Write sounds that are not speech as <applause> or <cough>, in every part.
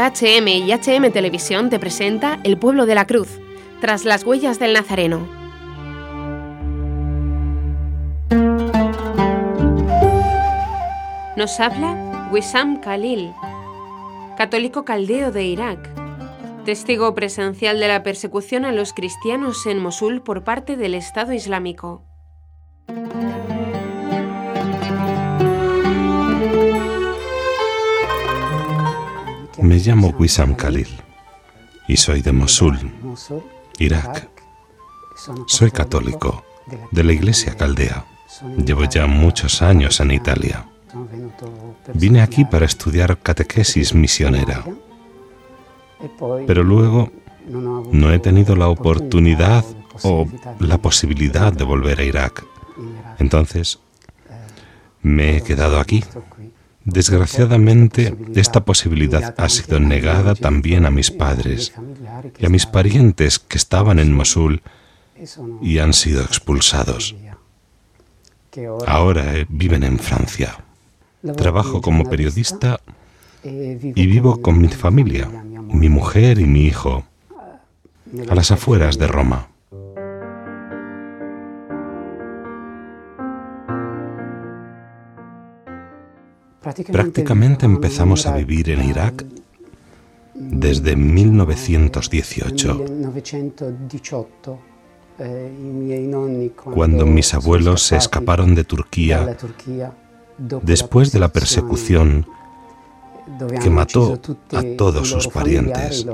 HM y HM Televisión te presenta El pueblo de la cruz, tras las huellas del Nazareno. Nos habla Wissam Khalil, católico caldeo de Irak, testigo presencial de la persecución a los cristianos en Mosul por parte del Estado Islámico. Me llamo Wissam Khalil y soy de Mosul, Irak. Soy católico de la Iglesia Caldea. Llevo ya muchos años en Italia. Vine aquí para estudiar catequesis misionera, pero luego no he tenido la oportunidad o la posibilidad de volver a Irak. Entonces, me he quedado aquí Desgraciadamente, esta posibilidad ha sido negada también a mis padres y a mis parientes que estaban en Mosul y han sido expulsados. Ahora eh, viven en Francia. Trabajo como periodista y vivo con mi familia, mi mujer y mi hijo, a las afueras de Roma. Prácticamente empezamos a vivir en Irak desde 1918, cuando mis abuelos se escaparon de Turquía después de la persecución que mató a todos sus parientes.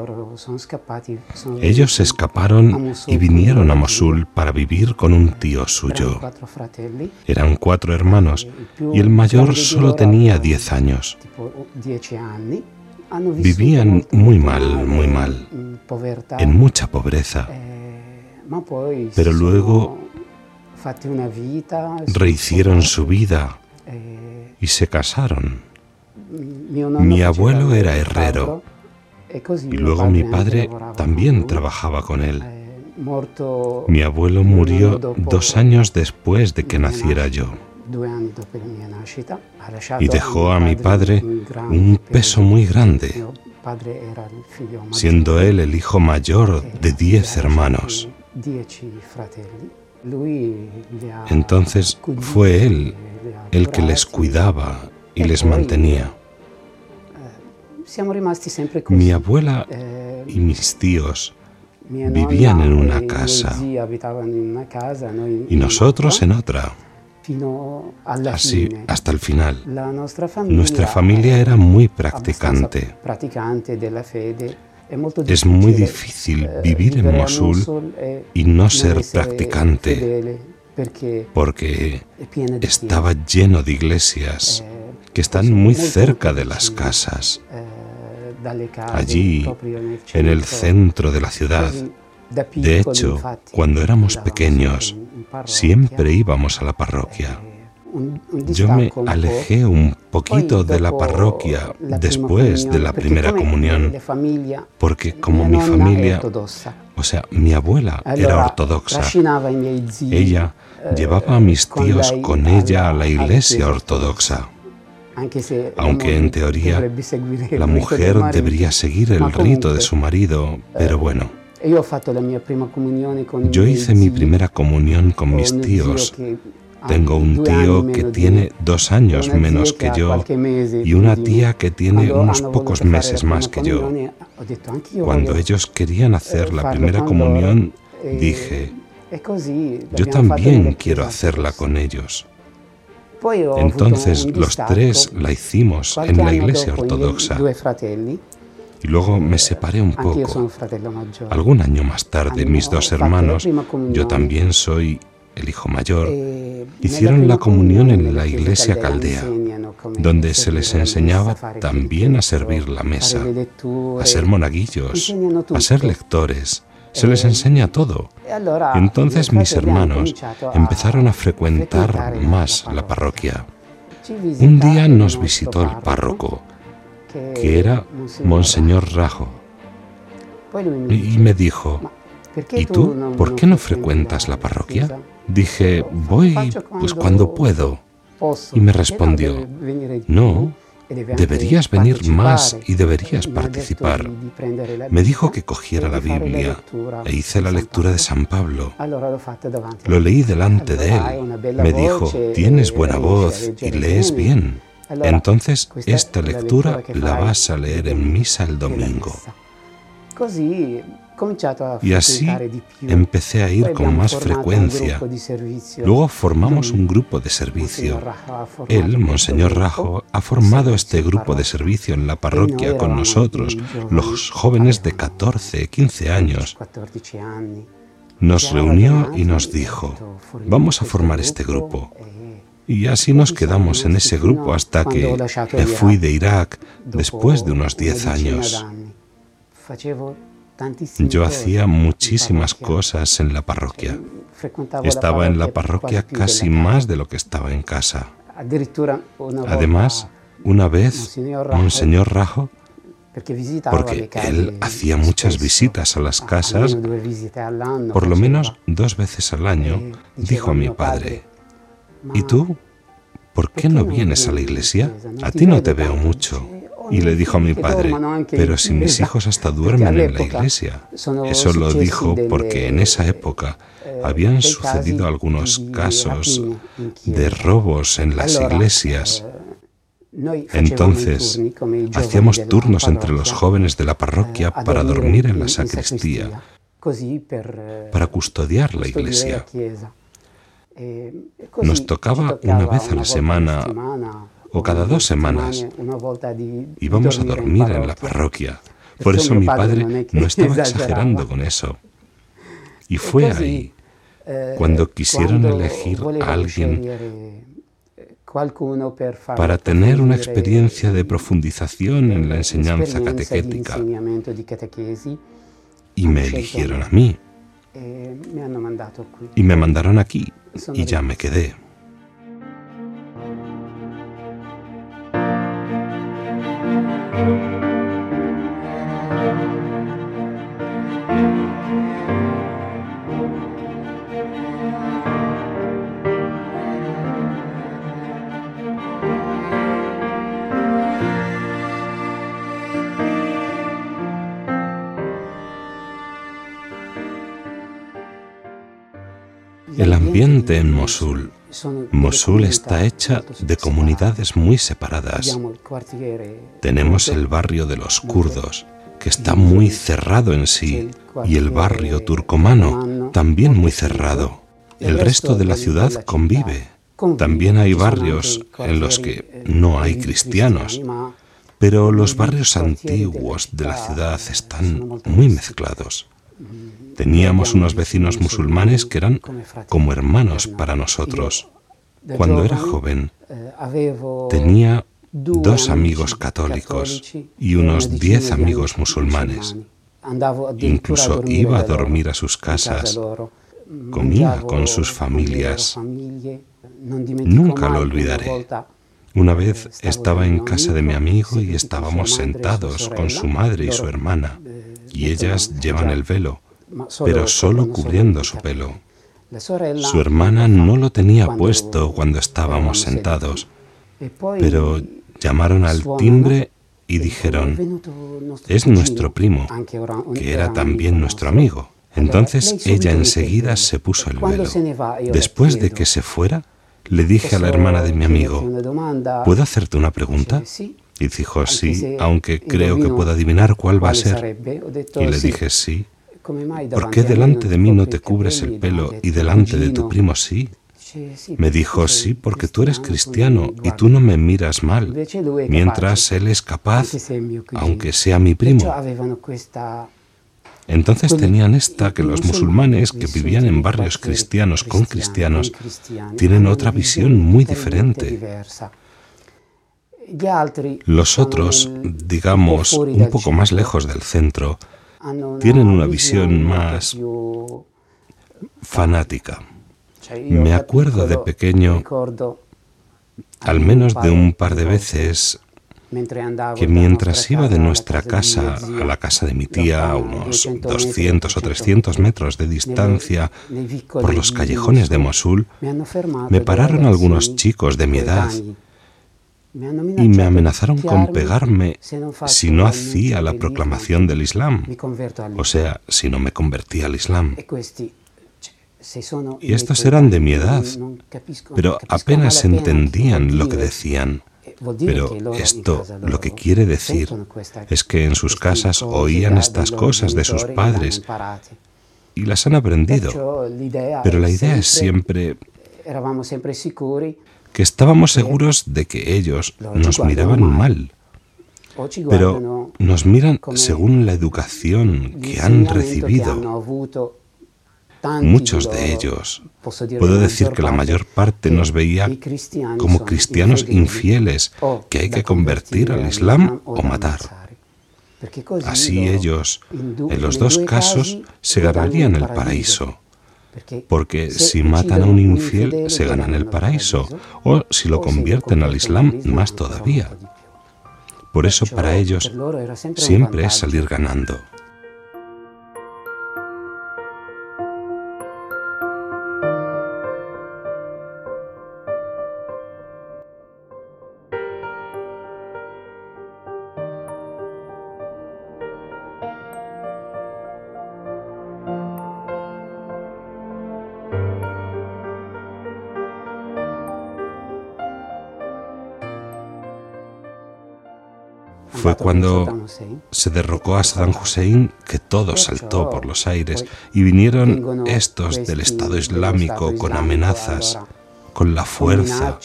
Ellos se escaparon y vinieron a Mosul para vivir con un tío suyo. Eran cuatro hermanos y el mayor solo tenía diez años. Vivían muy mal, muy mal, en mucha pobreza. Pero luego rehicieron su vida y se casaron. Mi abuelo era herrero y luego mi padre también trabajaba con él. Mi abuelo murió dos años después de que naciera yo y dejó a mi padre un peso muy grande, siendo él el hijo mayor de diez hermanos. Entonces fue él el que les cuidaba y les mantenía. Mi abuela eh, y mis tíos vivían en una casa y nosotros en otra. Así hasta el final. Nuestra familia era muy practicante. Es muy difícil eh, vivir en Mosul y no ser practicante porque estaba lleno de iglesias eh, que están muy cerca de las casas allí, en el centro de la ciudad. De hecho, cuando éramos pequeños, siempre íbamos a la parroquia. Yo me alejé un poquito de la parroquia después de la primera comunión, porque como mi familia, o sea, mi abuela era ortodoxa, ella llevaba a mis tíos con ella a la iglesia ortodoxa aunque en teoría la mujer debería seguir el rito de su marido, pero bueno. Yo hice mi primera comunión con mis tíos. Tengo un tío que tiene dos años menos que yo y una tía que tiene unos pocos meses más que yo. Cuando ellos querían hacer la primera comunión, eh, dije, yo también quiero hacerla con ellos. Entonces los tres la hicimos en la iglesia ortodoxa. Y luego me separé un poco. Algún año más tarde, mis dos hermanos, yo también soy el hijo mayor, eh, hicieron la comunión en la iglesia caldea, donde se les enseñaba también a servir la mesa, a ser monaguillos, a ser lectores, se les enseña todo. Y entonces mis hermanos empezaron a frecuentar más la parroquia. Un día nos visitó el párroco, que era Monseñor Rajo, y me dijo, ¿y tú por qué no frecuentas la parroquia? Dije, voy pues cuando puedo. Y me respondió, no, Deberías venir más y deberías participar. Me dijo que cogiera la Biblia e hice la lectura de San Pablo. Lo leí delante de él. Me dijo, tienes buena voz y lees bien. Entonces esta lectura la vas a leer en misa el domingo. Y así empecé a ir con más frecuencia. Luego formamos un grupo de servicio. Él, Monseñor Rajo, ha formado este grupo de servicio en la parroquia con nosotros, los jóvenes de 14, 15 años. Nos reunió y nos dijo, vamos a formar este grupo. Y así nos quedamos en ese grupo hasta que me fui de Irak después de unos 10 años. Yo hacía muchísimas cosas en la parroquia. Estaba en la parroquia casi más de lo que estaba en casa. Además, una vez, Monseñor Rajo, porque él hacía muchas visitas a las casas, por lo menos dos veces al año, dijo a mi padre, ¿y tú? ¿Por qué no vienes a la iglesia? A ti no te veo mucho. Y le dijo a mi padre, pero si mis <laughs> hijos hasta duermen en la iglesia. Eso lo dijo porque en esa época eh, habían sucedido algunos casos de robos en las iglesias. Eh, Entonces, hacíamos turnos entre los jóvenes de la parroquia para dormir en la sacristía, para custodiar la iglesia. Nos tocaba una vez a la semana o cada dos semanas íbamos a dormir en la parroquia. Por eso mi padre no estaba exagerando con eso. Y fue ahí, cuando quisieron elegir a alguien para tener una experiencia de profundización en la enseñanza catequética. Y me eligieron a mí. Y me mandaron aquí. Y ya me quedé. El ambiente en Mosul. Mosul está hecha de comunidades muy separadas. Tenemos el barrio de los kurdos, que está muy cerrado en sí, y el barrio turcomano, también muy cerrado. El resto de la ciudad convive. También hay barrios en los que no hay cristianos, pero los barrios antiguos de la ciudad están muy mezclados. Teníamos unos vecinos musulmanes que eran como hermanos para nosotros. Cuando era joven, tenía dos amigos católicos y unos diez amigos musulmanes. Incluso iba a dormir a sus casas, comía con sus familias. Nunca lo olvidaré. Una vez estaba en casa de mi amigo y estábamos sentados con su madre y su hermana, y ellas llevan el velo pero solo cubriendo su pelo. Su hermana no lo tenía puesto cuando estábamos sentados, pero llamaron al timbre y dijeron, es nuestro primo, que era también nuestro amigo. Entonces ella enseguida se puso el velo. Después de que se fuera, le dije a la hermana de mi amigo, ¿puedo hacerte una pregunta? Y dijo sí, aunque creo que puedo adivinar cuál va a ser. Y le dije sí. ¿Por qué delante de mí no te cubres el pelo y delante de tu primo sí? Me dijo, sí, porque tú eres cristiano y tú no me miras mal, mientras él es capaz, aunque sea mi primo. Entonces tenían esta que los musulmanes que vivían en barrios cristianos con cristianos tienen otra visión muy diferente. Los otros, digamos, un poco más lejos del centro, tienen una visión más fanática. Me acuerdo de pequeño, al menos de un par de veces, que mientras iba de nuestra casa a la casa de mi tía, a unos 200 o 300 metros de distancia, por los callejones de Mosul, me pararon algunos chicos de mi edad y me amenazaron con pegarme si no hacía la proclamación del Islam, o sea, si no me convertía al Islam. Y estos eran de mi edad, pero apenas entendían lo que decían. Pero esto lo que quiere decir es que en sus casas oían estas cosas de sus padres y las han aprendido. Pero la idea es siempre que estábamos seguros de que ellos nos miraban mal. Pero nos miran según la educación que han recibido. Muchos de ellos, puedo decir que la mayor parte nos veía como cristianos infieles que hay que convertir al Islam o matar. Así ellos, en los dos casos, se ganarían el paraíso. Porque si matan a un infiel, se ganan el paraíso, o si lo convierten al Islam, más todavía. Por eso para ellos siempre es salir ganando. Fue cuando se derrocó a Saddam Hussein que todo saltó por los aires y vinieron estos del Estado Islámico con amenazas, con la fuerza,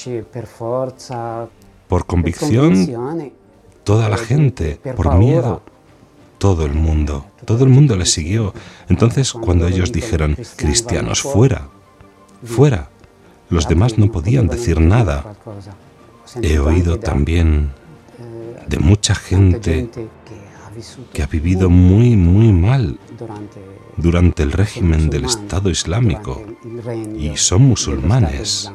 por convicción, toda la gente, por miedo, todo el mundo, todo el mundo les siguió. Entonces cuando ellos dijeron, cristianos, fuera, fuera, los demás no podían decir nada. He oído también de mucha gente que ha vivido muy, muy mal durante el régimen del Estado Islámico y son musulmanes.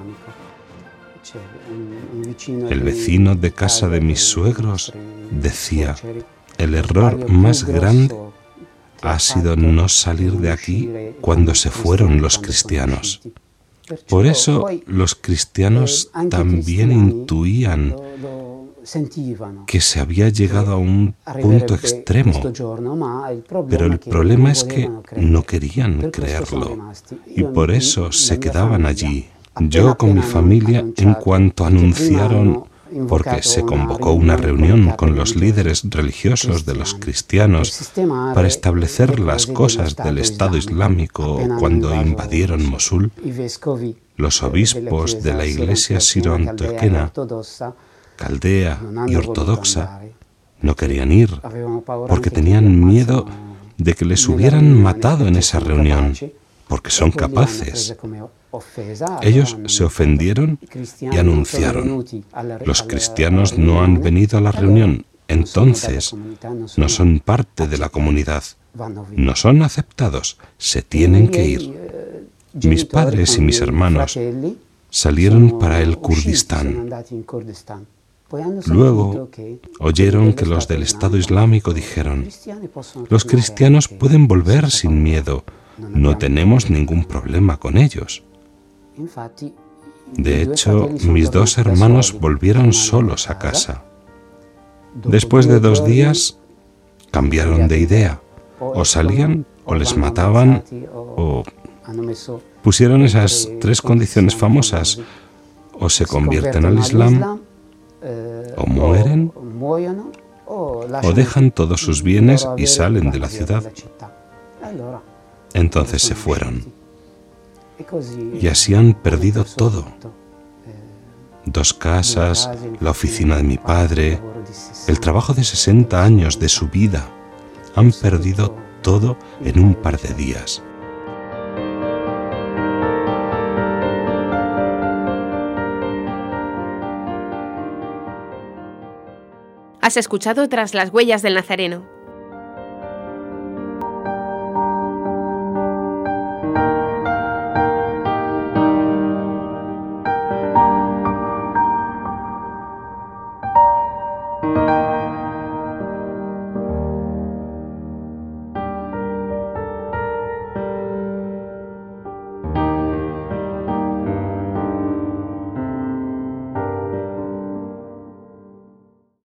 El vecino de casa de mis suegros decía, el error más grande ha sido no salir de aquí cuando se fueron los cristianos. Por eso los cristianos también intuían que se había llegado a un punto extremo, pero el problema es que no querían creerlo. y por eso se quedaban allí. Yo con mi familia, en cuanto anunciaron porque se convocó una reunión con los líderes religiosos de los cristianos para establecer las cosas del Estado Islámico cuando invadieron Mosul. Los obispos de la iglesia siro-antioquena caldea y ortodoxa no querían ir porque tenían miedo de que les hubieran matado en esa reunión, porque son capaces. Ellos se ofendieron y anunciaron, los cristianos no han venido a la reunión, entonces no son parte de la comunidad, no son aceptados, se tienen que ir. Mis padres y mis hermanos salieron para el Kurdistán. Luego oyeron que los del Estado Islámico dijeron, los cristianos pueden volver sin miedo, no tenemos ningún problema con ellos. De hecho, mis dos hermanos volvieron solos a casa. Después de dos días, cambiaron de idea. O salían, o les mataban, o pusieron esas tres condiciones famosas. O se convierten al Islam, o mueren o dejan todos sus bienes y salen de la ciudad. Entonces se fueron. Y así han perdido todo. Dos casas, la oficina de mi padre, el trabajo de 60 años de su vida. Han perdido todo en un par de días. Has escuchado Tras las huellas del Nazareno